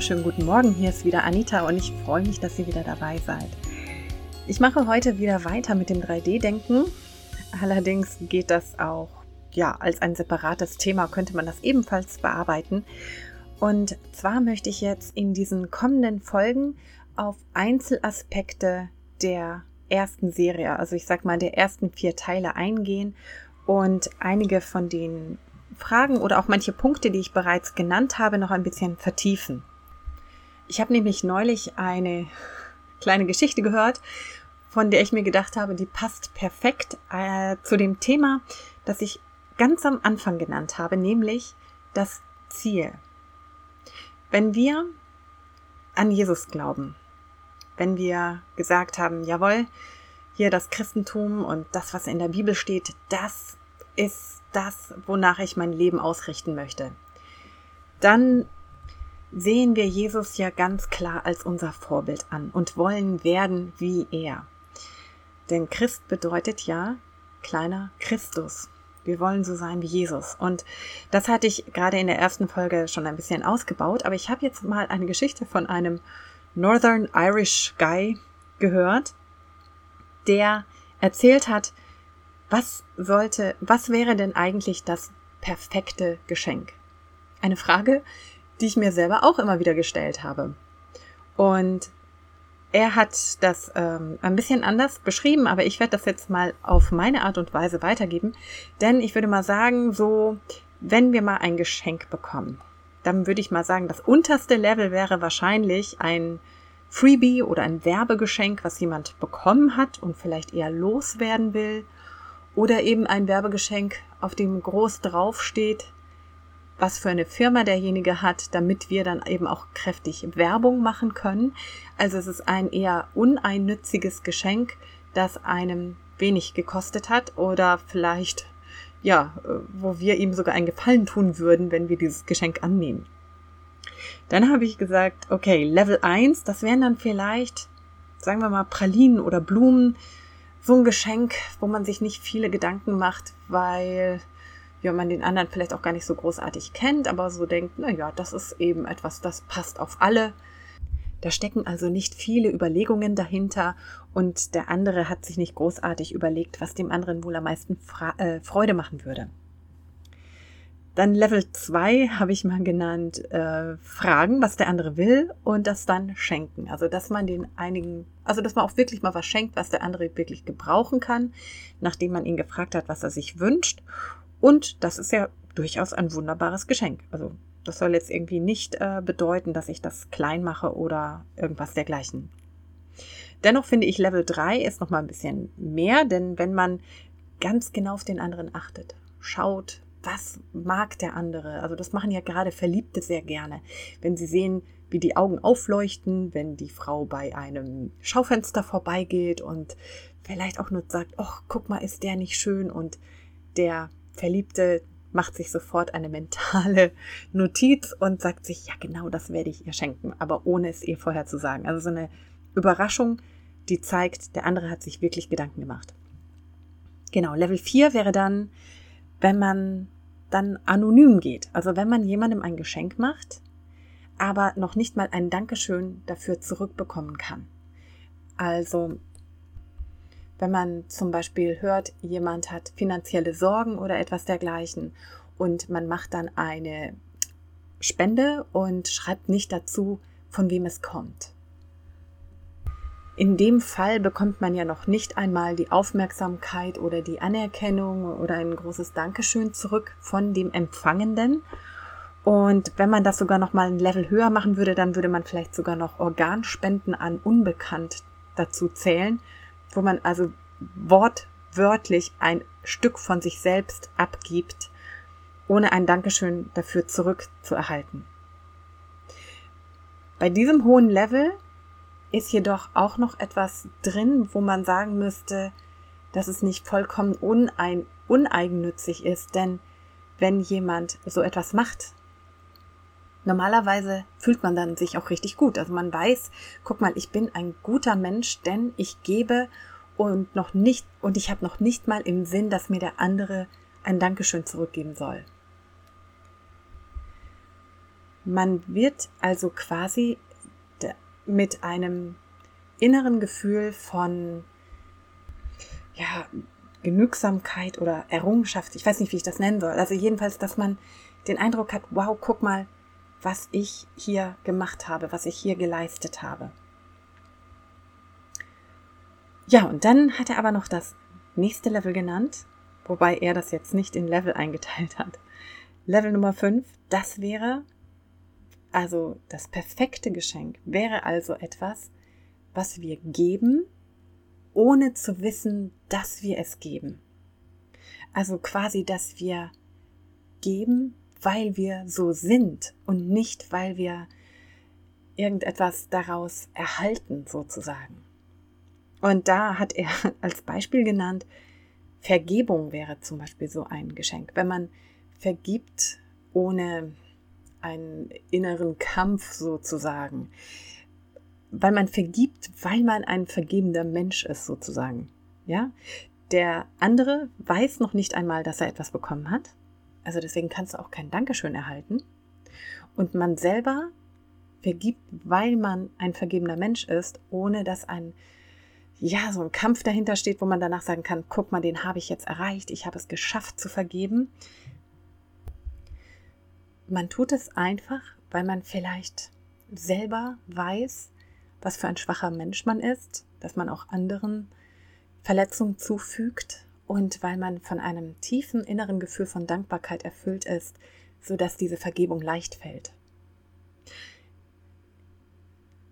Wunderschönen guten Morgen. Hier ist wieder Anita und ich freue mich, dass ihr wieder dabei seid. Ich mache heute wieder weiter mit dem 3D-Denken. Allerdings geht das auch ja als ein separates Thema, könnte man das ebenfalls bearbeiten. Und zwar möchte ich jetzt in diesen kommenden Folgen auf Einzelaspekte der ersten Serie, also ich sag mal der ersten vier Teile eingehen und einige von den Fragen oder auch manche Punkte, die ich bereits genannt habe, noch ein bisschen vertiefen. Ich habe nämlich neulich eine kleine Geschichte gehört, von der ich mir gedacht habe, die passt perfekt äh, zu dem Thema, das ich ganz am Anfang genannt habe, nämlich das Ziel. Wenn wir an Jesus glauben, wenn wir gesagt haben, jawohl, hier das Christentum und das, was in der Bibel steht, das ist das, wonach ich mein Leben ausrichten möchte. Dann sehen wir Jesus ja ganz klar als unser Vorbild an und wollen werden wie er. Denn Christ bedeutet ja kleiner Christus. Wir wollen so sein wie Jesus. Und das hatte ich gerade in der ersten Folge schon ein bisschen ausgebaut, aber ich habe jetzt mal eine Geschichte von einem Northern Irish Guy gehört, der erzählt hat, was sollte, was wäre denn eigentlich das perfekte Geschenk? Eine Frage, die ich mir selber auch immer wieder gestellt habe. Und er hat das ähm, ein bisschen anders beschrieben, aber ich werde das jetzt mal auf meine Art und Weise weitergeben. Denn ich würde mal sagen, so, wenn wir mal ein Geschenk bekommen, dann würde ich mal sagen, das unterste Level wäre wahrscheinlich ein Freebie oder ein Werbegeschenk, was jemand bekommen hat und vielleicht eher loswerden will oder eben ein Werbegeschenk, auf dem groß draufsteht, was für eine Firma derjenige hat, damit wir dann eben auch kräftig Werbung machen können. Also es ist ein eher uneinnütziges Geschenk, das einem wenig gekostet hat oder vielleicht, ja, wo wir ihm sogar einen Gefallen tun würden, wenn wir dieses Geschenk annehmen. Dann habe ich gesagt, okay, Level 1, das wären dann vielleicht, sagen wir mal, Pralinen oder Blumen, so ein Geschenk, wo man sich nicht viele Gedanken macht, weil ja, man den anderen vielleicht auch gar nicht so großartig kennt, aber so denkt, na ja, das ist eben etwas, das passt auf alle. Da stecken also nicht viele Überlegungen dahinter und der andere hat sich nicht großartig überlegt, was dem anderen wohl am meisten Fra äh, Freude machen würde. Dann Level 2 habe ich mal genannt, äh, fragen, was der andere will und das dann schenken. Also, dass man den einigen, also, dass man auch wirklich mal was schenkt, was der andere wirklich gebrauchen kann, nachdem man ihn gefragt hat, was er sich wünscht. Und das ist ja durchaus ein wunderbares Geschenk. Also, das soll jetzt irgendwie nicht äh, bedeuten, dass ich das klein mache oder irgendwas dergleichen. Dennoch finde ich Level 3 ist noch mal ein bisschen mehr, denn wenn man ganz genau auf den anderen achtet, schaut, was mag der andere? Also das machen ja gerade Verliebte sehr gerne. Wenn sie sehen, wie die Augen aufleuchten, wenn die Frau bei einem Schaufenster vorbeigeht und vielleicht auch nur sagt, ach, guck mal, ist der nicht schön? Und der Verliebte macht sich sofort eine mentale Notiz und sagt sich, ja genau, das werde ich ihr schenken, aber ohne es ihr vorher zu sagen. Also so eine Überraschung, die zeigt, der andere hat sich wirklich Gedanken gemacht. Genau, Level 4 wäre dann, wenn man dann anonym geht. Also wenn man jemandem ein Geschenk macht, aber noch nicht mal ein Dankeschön dafür zurückbekommen kann. Also wenn man zum Beispiel hört, jemand hat finanzielle Sorgen oder etwas dergleichen und man macht dann eine Spende und schreibt nicht dazu, von wem es kommt. In dem Fall bekommt man ja noch nicht einmal die Aufmerksamkeit oder die Anerkennung oder ein großes Dankeschön zurück von dem Empfangenden. Und wenn man das sogar noch mal ein Level höher machen würde, dann würde man vielleicht sogar noch Organspenden an Unbekannt dazu zählen, wo man also wortwörtlich ein Stück von sich selbst abgibt, ohne ein Dankeschön dafür zurückzuerhalten. Bei diesem hohen Level ist jedoch auch noch etwas drin, wo man sagen müsste, dass es nicht vollkommen unein, uneigennützig ist, denn wenn jemand so etwas macht, normalerweise fühlt man dann sich auch richtig gut. Also man weiß, guck mal, ich bin ein guter Mensch, denn ich gebe und noch nicht und ich habe noch nicht mal im Sinn, dass mir der andere ein Dankeschön zurückgeben soll. Man wird also quasi mit einem inneren Gefühl von ja, Genügsamkeit oder Errungenschaft, ich weiß nicht, wie ich das nennen soll. Also jedenfalls, dass man den Eindruck hat, wow, guck mal, was ich hier gemacht habe, was ich hier geleistet habe. Ja, und dann hat er aber noch das nächste Level genannt, wobei er das jetzt nicht in Level eingeteilt hat. Level Nummer 5, das wäre also das perfekte Geschenk wäre also etwas, was wir geben, ohne zu wissen, dass wir es geben. Also quasi, dass wir geben, weil wir so sind und nicht, weil wir irgendetwas daraus erhalten, sozusagen. Und da hat er als Beispiel genannt, Vergebung wäre zum Beispiel so ein Geschenk. Wenn man vergibt, ohne einen inneren Kampf sozusagen, weil man vergibt, weil man ein vergebender Mensch ist sozusagen. Ja, der andere weiß noch nicht einmal, dass er etwas bekommen hat. Also deswegen kannst du auch kein Dankeschön erhalten. Und man selber vergibt, weil man ein vergebener Mensch ist, ohne dass ein ja, so ein Kampf dahinter steht, wo man danach sagen kann, guck mal, den habe ich jetzt erreicht, ich habe es geschafft zu vergeben, man tut es einfach, weil man vielleicht selber weiß, was für ein schwacher Mensch man ist, dass man auch anderen Verletzungen zufügt und weil man von einem tiefen inneren Gefühl von Dankbarkeit erfüllt ist, sodass diese Vergebung leicht fällt.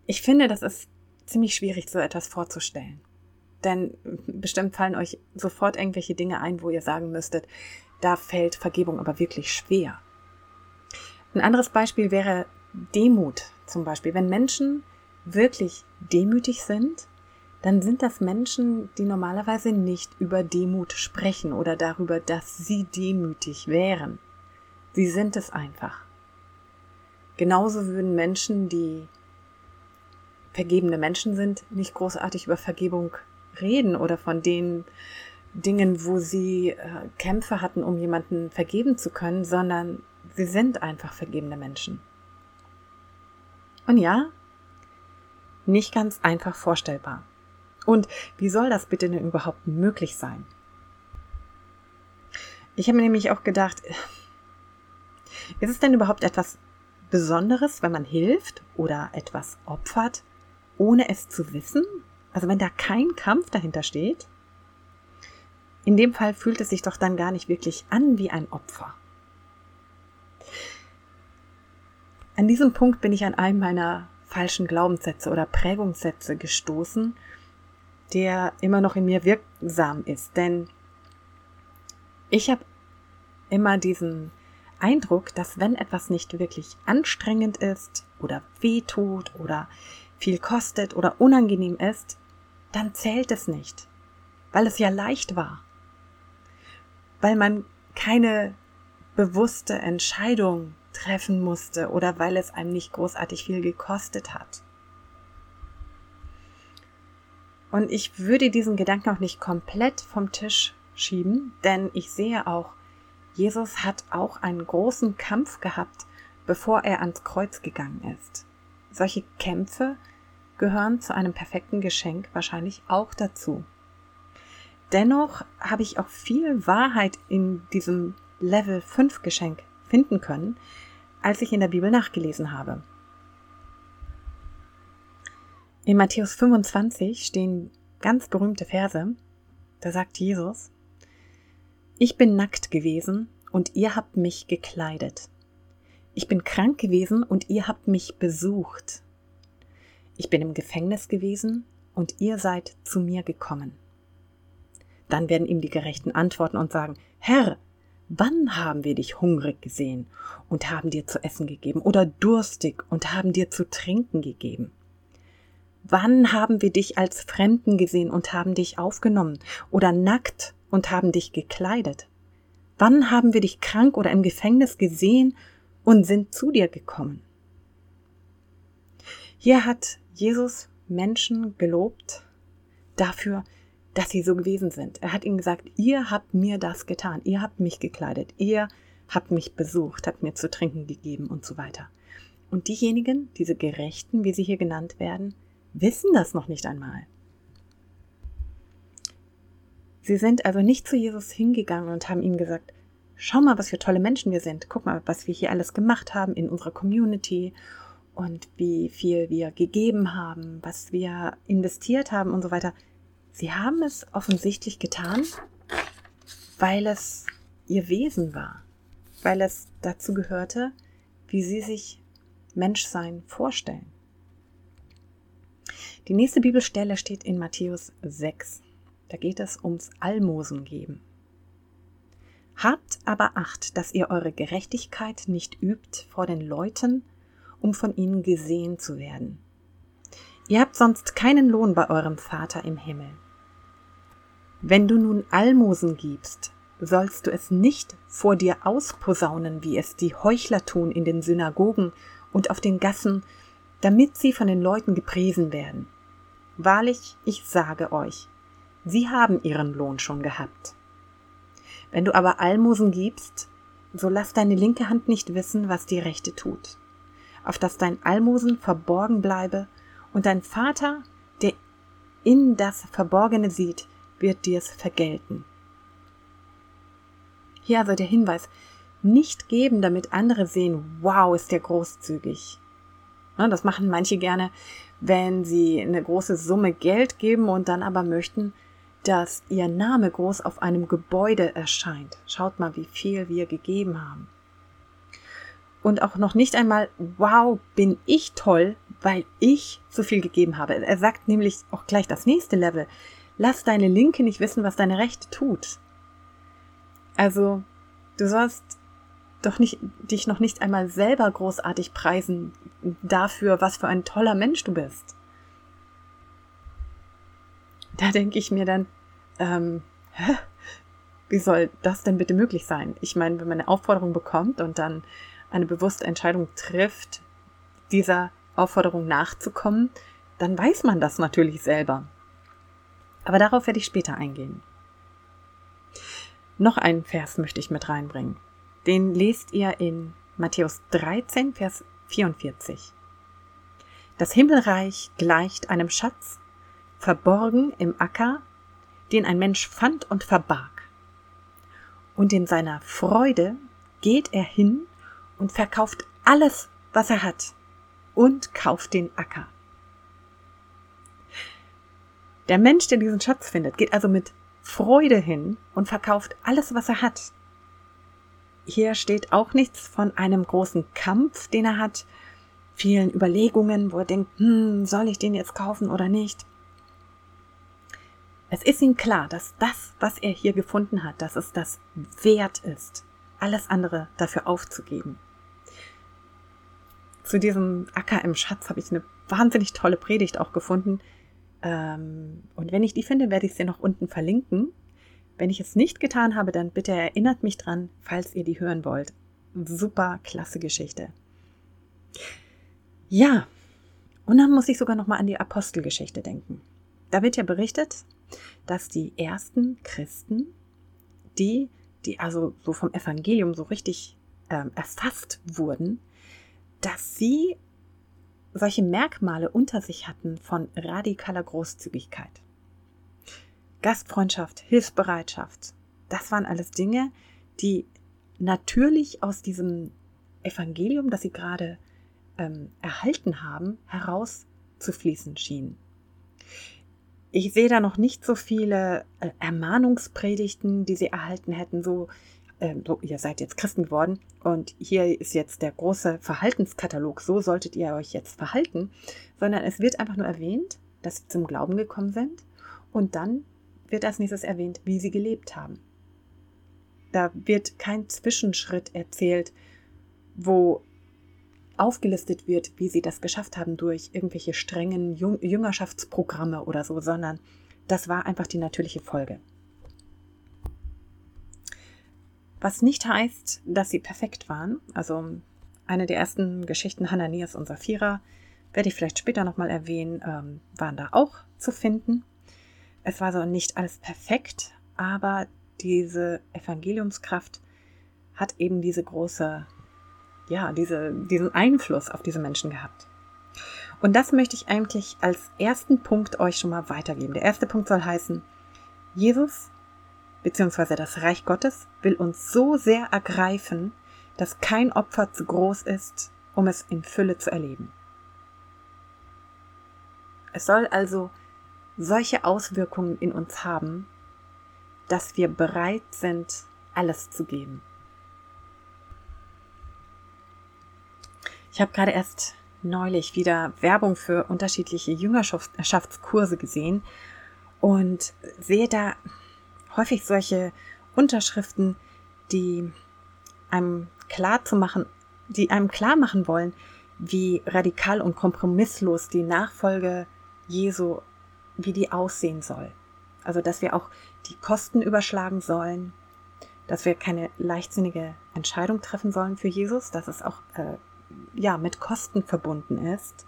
Ich finde, das ist ziemlich schwierig, so etwas vorzustellen. Denn bestimmt fallen euch sofort irgendwelche Dinge ein, wo ihr sagen müsstet, da fällt Vergebung aber wirklich schwer. Ein anderes Beispiel wäre Demut zum Beispiel. Wenn Menschen wirklich demütig sind, dann sind das Menschen, die normalerweise nicht über Demut sprechen oder darüber, dass sie demütig wären. Sie sind es einfach. Genauso würden Menschen, die vergebene Menschen sind, nicht großartig über Vergebung reden oder von den Dingen, wo sie äh, Kämpfe hatten, um jemanden vergeben zu können, sondern Sie sind einfach vergebene Menschen. Und ja, nicht ganz einfach vorstellbar. Und wie soll das bitte denn überhaupt möglich sein? Ich habe mir nämlich auch gedacht, ist es denn überhaupt etwas Besonderes, wenn man hilft oder etwas opfert, ohne es zu wissen? Also wenn da kein Kampf dahinter steht? In dem Fall fühlt es sich doch dann gar nicht wirklich an wie ein Opfer. An diesem Punkt bin ich an einem meiner falschen Glaubenssätze oder Prägungssätze gestoßen, der immer noch in mir wirksam ist. Denn ich habe immer diesen Eindruck, dass wenn etwas nicht wirklich anstrengend ist oder wehtut oder viel kostet oder unangenehm ist, dann zählt es nicht, weil es ja leicht war, weil man keine bewusste Entscheidung treffen musste oder weil es einem nicht großartig viel gekostet hat. Und ich würde diesen Gedanken auch nicht komplett vom Tisch schieben, denn ich sehe auch, Jesus hat auch einen großen Kampf gehabt, bevor er ans Kreuz gegangen ist. Solche Kämpfe gehören zu einem perfekten Geschenk wahrscheinlich auch dazu. Dennoch habe ich auch viel Wahrheit in diesem Level 5 Geschenk finden können, als ich in der Bibel nachgelesen habe. In Matthäus 25 stehen ganz berühmte Verse. Da sagt Jesus, Ich bin nackt gewesen und ihr habt mich gekleidet. Ich bin krank gewesen und ihr habt mich besucht. Ich bin im Gefängnis gewesen und ihr seid zu mir gekommen. Dann werden ihm die Gerechten antworten und sagen, Herr, Wann haben wir dich hungrig gesehen und haben dir zu essen gegeben oder durstig und haben dir zu trinken gegeben? Wann haben wir dich als Fremden gesehen und haben dich aufgenommen oder nackt und haben dich gekleidet? Wann haben wir dich krank oder im Gefängnis gesehen und sind zu dir gekommen? Hier hat Jesus Menschen gelobt dafür, dass sie so gewesen sind. Er hat ihnen gesagt, ihr habt mir das getan, ihr habt mich gekleidet, ihr habt mich besucht, habt mir zu trinken gegeben und so weiter. Und diejenigen, diese Gerechten, wie sie hier genannt werden, wissen das noch nicht einmal. Sie sind also nicht zu Jesus hingegangen und haben ihm gesagt, schau mal, was für tolle Menschen wir sind. Guck mal, was wir hier alles gemacht haben in unserer Community und wie viel wir gegeben haben, was wir investiert haben und so weiter. Sie haben es offensichtlich getan, weil es ihr Wesen war, weil es dazu gehörte, wie sie sich Menschsein vorstellen. Die nächste Bibelstelle steht in Matthäus 6. Da geht es ums Almosen geben. Habt aber Acht, dass ihr eure Gerechtigkeit nicht übt vor den Leuten, um von ihnen gesehen zu werden. Ihr habt sonst keinen Lohn bei eurem Vater im Himmel. Wenn du nun Almosen gibst, sollst du es nicht vor dir ausposaunen, wie es die Heuchler tun in den Synagogen und auf den Gassen, damit sie von den Leuten gepriesen werden. Wahrlich, ich sage euch, sie haben ihren Lohn schon gehabt. Wenn du aber Almosen gibst, so lass deine linke Hand nicht wissen, was die rechte tut, auf dass dein Almosen verborgen bleibe, und dein Vater, der in das Verborgene sieht, wird dir's vergelten. Hier also der Hinweis, nicht geben, damit andere sehen, wow, ist der großzügig. Das machen manche gerne, wenn sie eine große Summe Geld geben und dann aber möchten, dass ihr Name groß auf einem Gebäude erscheint. Schaut mal, wie viel wir gegeben haben. Und auch noch nicht einmal, wow, bin ich toll, weil ich so viel gegeben habe. Er sagt nämlich auch gleich das nächste Level. Lass deine Linke nicht wissen, was deine Rechte tut. Also, du sollst doch nicht, dich noch nicht einmal selber großartig preisen dafür, was für ein toller Mensch du bist. Da denke ich mir dann, ähm, hä? wie soll das denn bitte möglich sein? Ich meine, wenn man eine Aufforderung bekommt und dann eine bewusste Entscheidung trifft, dieser Aufforderung nachzukommen, dann weiß man das natürlich selber. Aber darauf werde ich später eingehen. Noch einen Vers möchte ich mit reinbringen. Den lest ihr in Matthäus 13, Vers 44. Das Himmelreich gleicht einem Schatz, verborgen im Acker, den ein Mensch fand und verbarg. Und in seiner Freude geht er hin und verkauft alles, was er hat, und kauft den Acker. Der Mensch, der diesen Schatz findet, geht also mit Freude hin und verkauft alles, was er hat hier steht auch nichts von einem großen Kampf, den er hat, vielen Überlegungen, wo er denkt, hm, soll ich den jetzt kaufen oder nicht. Es ist ihm klar, dass das, was er hier gefunden hat, dass es das wert ist, alles andere dafür aufzugeben. Zu diesem Acker im Schatz habe ich eine wahnsinnig tolle Predigt auch gefunden. Ähm, und wenn ich die finde, werde ich sie noch unten verlinken. Wenn ich es nicht getan habe, dann bitte erinnert mich dran, falls ihr die hören wollt. Super klasse Geschichte. Ja, und dann muss ich sogar noch mal an die Apostelgeschichte denken. Da wird ja berichtet, dass die ersten Christen, die, die also so vom Evangelium so richtig ähm, erfasst wurden, dass sie solche Merkmale unter sich hatten von radikaler Großzügigkeit. Gastfreundschaft, Hilfsbereitschaft. Das waren alles Dinge, die natürlich aus diesem Evangelium, das sie gerade ähm, erhalten haben, herauszufließen schienen. Ich sehe da noch nicht so viele äh, Ermahnungspredigten, die sie erhalten hätten, so, äh, so, ihr seid jetzt Christen geworden und hier ist jetzt der große Verhaltenskatalog, so solltet ihr euch jetzt verhalten, sondern es wird einfach nur erwähnt, dass sie zum Glauben gekommen sind und dann wird als nächstes erwähnt, wie sie gelebt haben. Da wird kein Zwischenschritt erzählt, wo aufgelistet wird, wie sie das geschafft haben durch irgendwelche strengen Jüngerschaftsprogramme oder so, sondern das war einfach die natürliche Folge. Was nicht heißt, dass sie perfekt waren. Also eine der ersten Geschichten Hananias und Sapphira, werde ich vielleicht später nochmal erwähnen, ähm, waren da auch zu finden. Es war so nicht alles perfekt, aber diese Evangeliumskraft hat eben diese große ja, diese, diesen Einfluss auf diese Menschen gehabt. Und das möchte ich eigentlich als ersten Punkt euch schon mal weitergeben. Der erste Punkt soll heißen, Jesus bzw. das Reich Gottes will uns so sehr ergreifen, dass kein Opfer zu groß ist, um es in Fülle zu erleben. Es soll also solche Auswirkungen in uns haben, dass wir bereit sind, alles zu geben. Ich habe gerade erst neulich wieder Werbung für unterschiedliche Jüngerschaftskurse gesehen und sehe da häufig solche Unterschriften, die einem klar zu machen, die einem klar machen wollen, wie radikal und kompromisslos die Nachfolge Jesu, wie die aussehen soll. Also, dass wir auch die Kosten überschlagen sollen, dass wir keine leichtsinnige Entscheidung treffen sollen für Jesus, dass es auch äh, ja mit Kosten verbunden ist.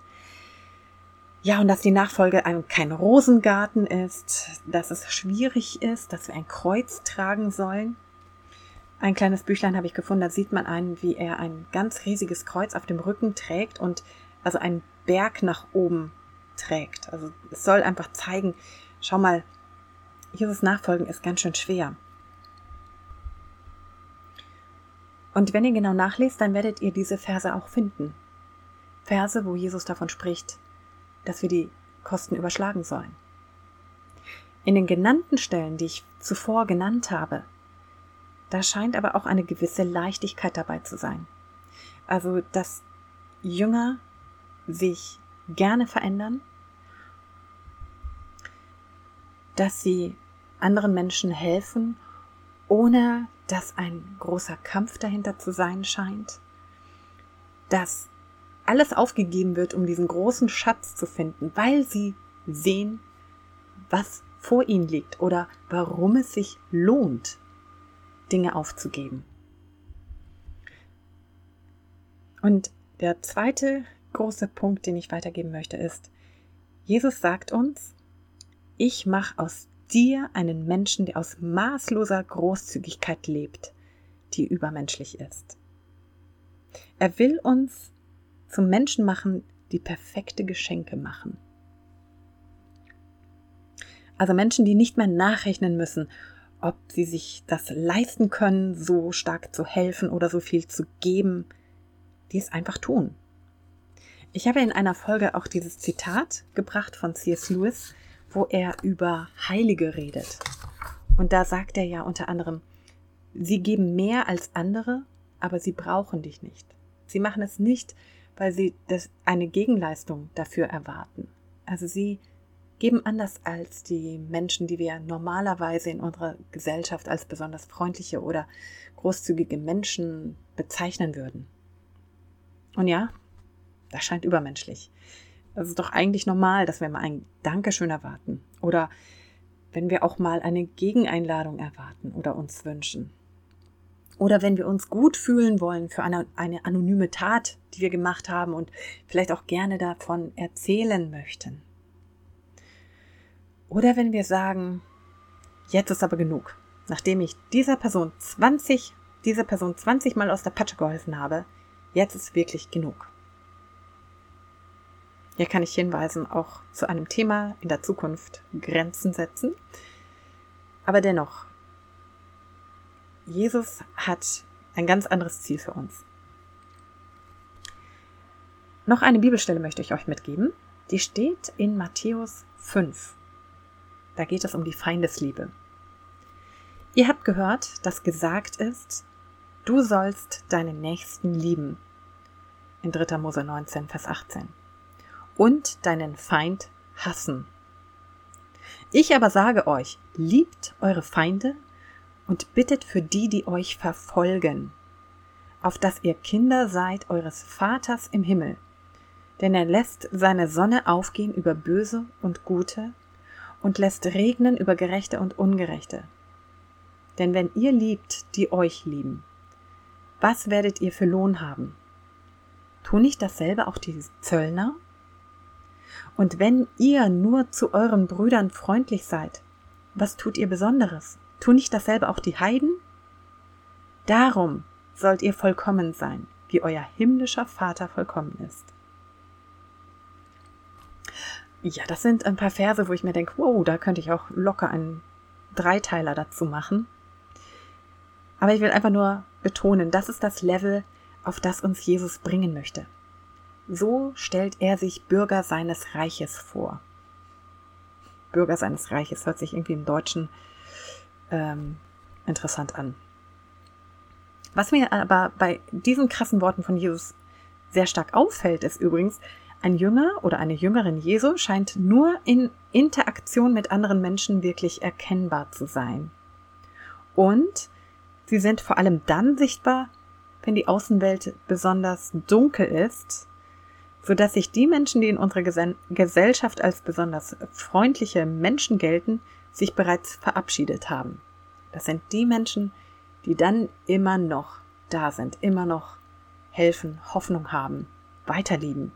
Ja, und dass die Nachfolge ein, kein Rosengarten ist, dass es schwierig ist, dass wir ein Kreuz tragen sollen. Ein kleines Büchlein habe ich gefunden, da sieht man einen, wie er ein ganz riesiges Kreuz auf dem Rücken trägt und also einen Berg nach oben trägt. Also es soll einfach zeigen, schau mal, Jesus nachfolgen ist ganz schön schwer. Und wenn ihr genau nachlest, dann werdet ihr diese Verse auch finden. Verse, wo Jesus davon spricht, dass wir die Kosten überschlagen sollen. In den genannten Stellen, die ich zuvor genannt habe, da scheint aber auch eine gewisse Leichtigkeit dabei zu sein. Also, dass Jünger sich gerne verändern, dass sie anderen Menschen helfen, ohne dass ein großer Kampf dahinter zu sein scheint, dass alles aufgegeben wird, um diesen großen Schatz zu finden, weil sie sehen, was vor ihnen liegt oder warum es sich lohnt, Dinge aufzugeben. Und der zweite große Punkt, den ich weitergeben möchte, ist, Jesus sagt uns, ich mache aus dir einen Menschen, der aus maßloser Großzügigkeit lebt, die übermenschlich ist. Er will uns zum Menschen machen, die perfekte Geschenke machen. Also Menschen, die nicht mehr nachrechnen müssen, ob sie sich das leisten können, so stark zu helfen oder so viel zu geben, die es einfach tun. Ich habe in einer Folge auch dieses Zitat gebracht von C.S. Lewis, wo er über Heilige redet. Und da sagt er ja unter anderem, sie geben mehr als andere, aber sie brauchen dich nicht. Sie machen es nicht, weil sie das, eine Gegenleistung dafür erwarten. Also sie geben anders als die Menschen, die wir normalerweise in unserer Gesellschaft als besonders freundliche oder großzügige Menschen bezeichnen würden. Und ja, das scheint übermenschlich. Es ist doch eigentlich normal, dass wir mal ein Dankeschön erwarten oder wenn wir auch mal eine Gegeneinladung erwarten oder uns wünschen. Oder wenn wir uns gut fühlen wollen für eine, eine anonyme Tat, die wir gemacht haben und vielleicht auch gerne davon erzählen möchten. Oder wenn wir sagen, jetzt ist aber genug. Nachdem ich dieser Person 20, dieser Person 20 Mal aus der Patsche geholfen habe, jetzt ist wirklich genug. Hier kann ich hinweisen auch zu einem Thema in der Zukunft Grenzen setzen. Aber dennoch, Jesus hat ein ganz anderes Ziel für uns. Noch eine Bibelstelle möchte ich euch mitgeben. Die steht in Matthäus 5. Da geht es um die Feindesliebe. Ihr habt gehört, dass gesagt ist, du sollst deinen Nächsten lieben. In 3. Mose 19, Vers 18 und deinen Feind hassen. Ich aber sage euch, liebt eure Feinde und bittet für die, die euch verfolgen, auf dass ihr Kinder seid eures Vaters im Himmel. Denn er lässt seine Sonne aufgehen über Böse und Gute und lässt regnen über Gerechte und Ungerechte. Denn wenn ihr liebt, die euch lieben, was werdet ihr für Lohn haben? Tun nicht dasselbe auch die Zöllner? Und wenn ihr nur zu euren Brüdern freundlich seid, was tut ihr Besonderes? Tun nicht dasselbe auch die Heiden? Darum sollt ihr vollkommen sein, wie euer himmlischer Vater vollkommen ist. Ja, das sind ein paar Verse, wo ich mir denke, wow, da könnte ich auch locker einen Dreiteiler dazu machen. Aber ich will einfach nur betonen, das ist das Level, auf das uns Jesus bringen möchte. So stellt er sich Bürger seines Reiches vor. Bürger seines Reiches hört sich irgendwie im Deutschen ähm, interessant an. Was mir aber bei diesen krassen Worten von Jesus sehr stark auffällt, ist übrigens, ein Jünger oder eine Jüngerin Jesu scheint nur in Interaktion mit anderen Menschen wirklich erkennbar zu sein. Und sie sind vor allem dann sichtbar, wenn die Außenwelt besonders dunkel ist, so dass sich die Menschen, die in unserer Gesellschaft als besonders freundliche Menschen gelten, sich bereits verabschiedet haben. Das sind die Menschen, die dann immer noch da sind, immer noch helfen, Hoffnung haben, weiterlieben.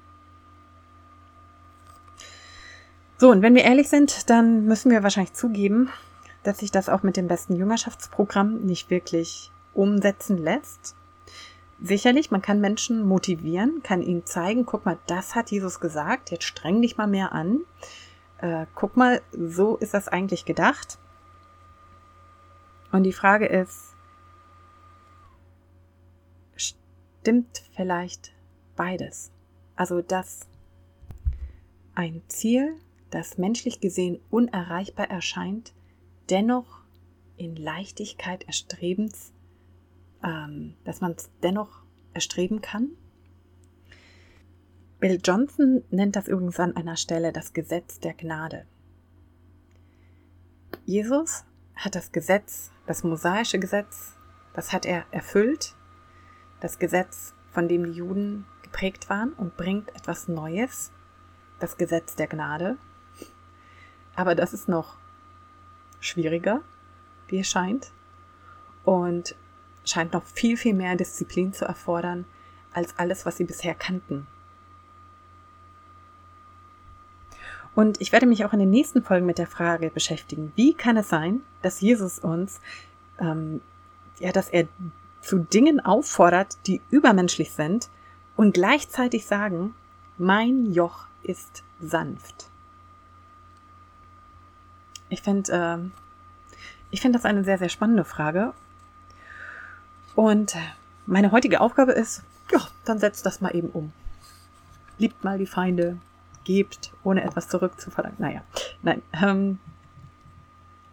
So, und wenn wir ehrlich sind, dann müssen wir wahrscheinlich zugeben, dass sich das auch mit dem besten Jüngerschaftsprogramm nicht wirklich umsetzen lässt. Sicherlich, man kann Menschen motivieren, kann ihnen zeigen, guck mal, das hat Jesus gesagt, jetzt streng dich mal mehr an. Äh, guck mal, so ist das eigentlich gedacht. Und die Frage ist, stimmt vielleicht beides? Also, dass ein Ziel das menschlich gesehen unerreichbar erscheint, dennoch in Leichtigkeit erstrebens, ähm, dass man es dennoch erstreben kann. Bill Johnson nennt das übrigens an einer Stelle das Gesetz der Gnade. Jesus hat das Gesetz, das mosaische Gesetz, das hat er erfüllt, das Gesetz, von dem die Juden geprägt waren und bringt etwas Neues, das Gesetz der Gnade. Aber das ist noch schwieriger, wie es scheint. Und scheint noch viel, viel mehr Disziplin zu erfordern als alles, was sie bisher kannten. Und ich werde mich auch in den nächsten Folgen mit der Frage beschäftigen, wie kann es sein, dass Jesus uns, ähm, ja, dass er zu Dingen auffordert, die übermenschlich sind und gleichzeitig sagen, mein Joch ist sanft. Ich finde, äh, ich finde das eine sehr, sehr spannende Frage. Und meine heutige Aufgabe ist, ja, dann setzt das mal eben um. Liebt mal die Feinde, gebt, ohne etwas zurückzuverlangen. Naja, nein. Ähm,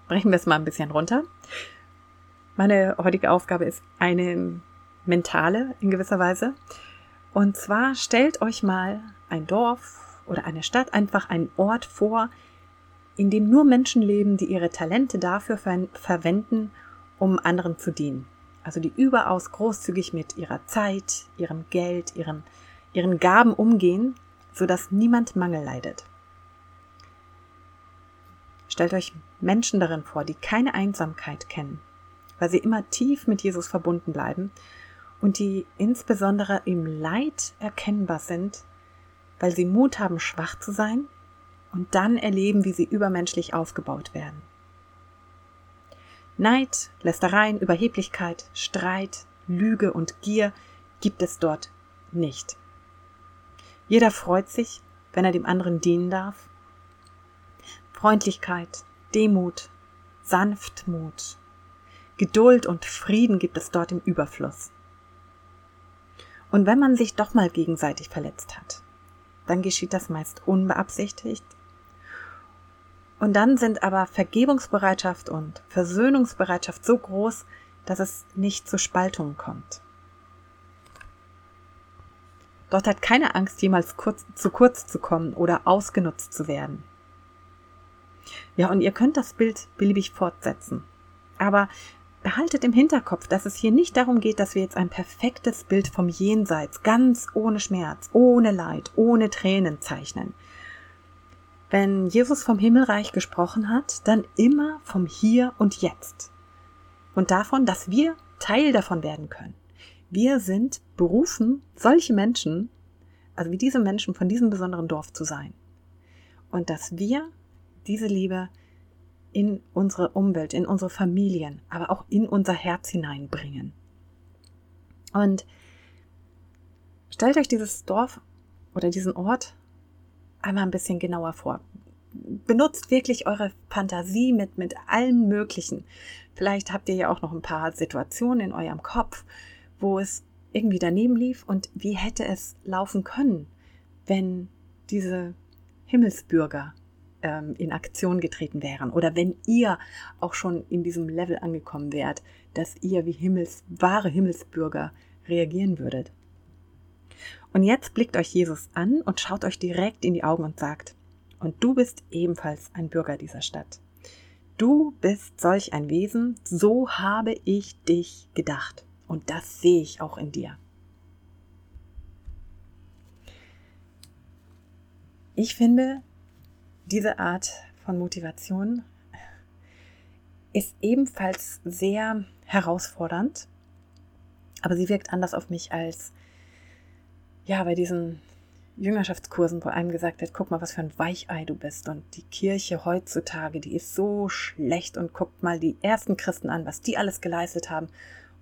brechen wir es mal ein bisschen runter. Meine heutige Aufgabe ist eine mentale in gewisser Weise. Und zwar stellt euch mal ein Dorf oder eine Stadt, einfach einen Ort vor, in dem nur Menschen leben, die ihre Talente dafür ver verwenden, um anderen zu dienen. Also die überaus großzügig mit ihrer Zeit, ihrem Geld, ihren, ihren Gaben umgehen, sodass niemand Mangel leidet. Stellt euch Menschen darin vor, die keine Einsamkeit kennen, weil sie immer tief mit Jesus verbunden bleiben und die insbesondere im Leid erkennbar sind, weil sie Mut haben, schwach zu sein und dann erleben, wie sie übermenschlich aufgebaut werden. Neid, Lästereien, Überheblichkeit, Streit, Lüge und Gier gibt es dort nicht. Jeder freut sich, wenn er dem anderen dienen darf. Freundlichkeit, Demut, Sanftmut, Geduld und Frieden gibt es dort im Überfluss. Und wenn man sich doch mal gegenseitig verletzt hat, dann geschieht das meist unbeabsichtigt und dann sind aber Vergebungsbereitschaft und Versöhnungsbereitschaft so groß, dass es nicht zu Spaltungen kommt. Dort hat keine Angst, jemals kurz, zu kurz zu kommen oder ausgenutzt zu werden. Ja, und ihr könnt das Bild beliebig fortsetzen. Aber behaltet im Hinterkopf, dass es hier nicht darum geht, dass wir jetzt ein perfektes Bild vom Jenseits, ganz ohne Schmerz, ohne Leid, ohne Tränen zeichnen, wenn Jesus vom Himmelreich gesprochen hat, dann immer vom Hier und Jetzt. Und davon, dass wir Teil davon werden können. Wir sind berufen, solche Menschen, also wie diese Menschen von diesem besonderen Dorf zu sein. Und dass wir diese Liebe in unsere Umwelt, in unsere Familien, aber auch in unser Herz hineinbringen. Und stellt euch dieses Dorf oder diesen Ort einmal ein bisschen genauer vor. Benutzt wirklich eure Fantasie mit, mit allem Möglichen. Vielleicht habt ihr ja auch noch ein paar Situationen in eurem Kopf, wo es irgendwie daneben lief und wie hätte es laufen können, wenn diese Himmelsbürger ähm, in Aktion getreten wären oder wenn ihr auch schon in diesem Level angekommen wärt, dass ihr wie Himmels, wahre Himmelsbürger reagieren würdet. Und jetzt blickt euch Jesus an und schaut euch direkt in die Augen und sagt, und du bist ebenfalls ein Bürger dieser Stadt. Du bist solch ein Wesen, so habe ich dich gedacht. Und das sehe ich auch in dir. Ich finde, diese Art von Motivation ist ebenfalls sehr herausfordernd, aber sie wirkt anders auf mich als ja bei diesen Jüngerschaftskursen, wo einem gesagt wird, guck mal, was für ein Weichei du bist und die Kirche heutzutage, die ist so schlecht und guckt mal die ersten Christen an, was die alles geleistet haben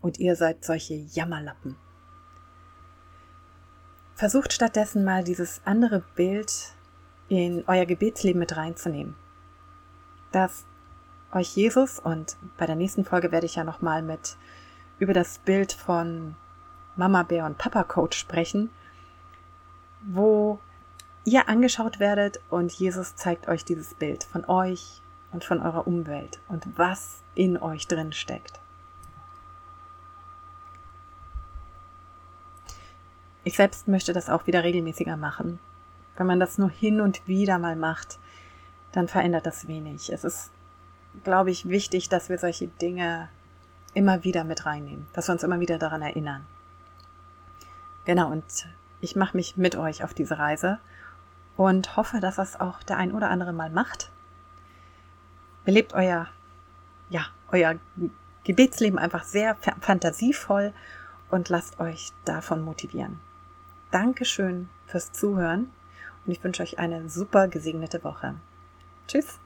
und ihr seid solche Jammerlappen. Versucht stattdessen mal dieses andere Bild in euer Gebetsleben mit reinzunehmen. Dass euch Jesus und bei der nächsten Folge werde ich ja nochmal mit über das Bild von Mama Bär und Papa Coach sprechen, wo ihr angeschaut werdet und Jesus zeigt euch dieses Bild von euch und von eurer Umwelt und was in euch drin steckt. Ich selbst möchte das auch wieder regelmäßiger machen. Wenn man das nur hin und wieder mal macht, dann verändert das wenig. Es ist, glaube ich, wichtig, dass wir solche Dinge immer wieder mit reinnehmen, dass wir uns immer wieder daran erinnern. Genau, und ich mache mich mit euch auf diese Reise und hoffe, dass das auch der ein oder andere mal macht. Belebt euer, ja, euer Gebetsleben einfach sehr fantasievoll und lasst euch davon motivieren. Dankeschön fürs Zuhören und ich wünsche euch eine super gesegnete Woche. Tschüss!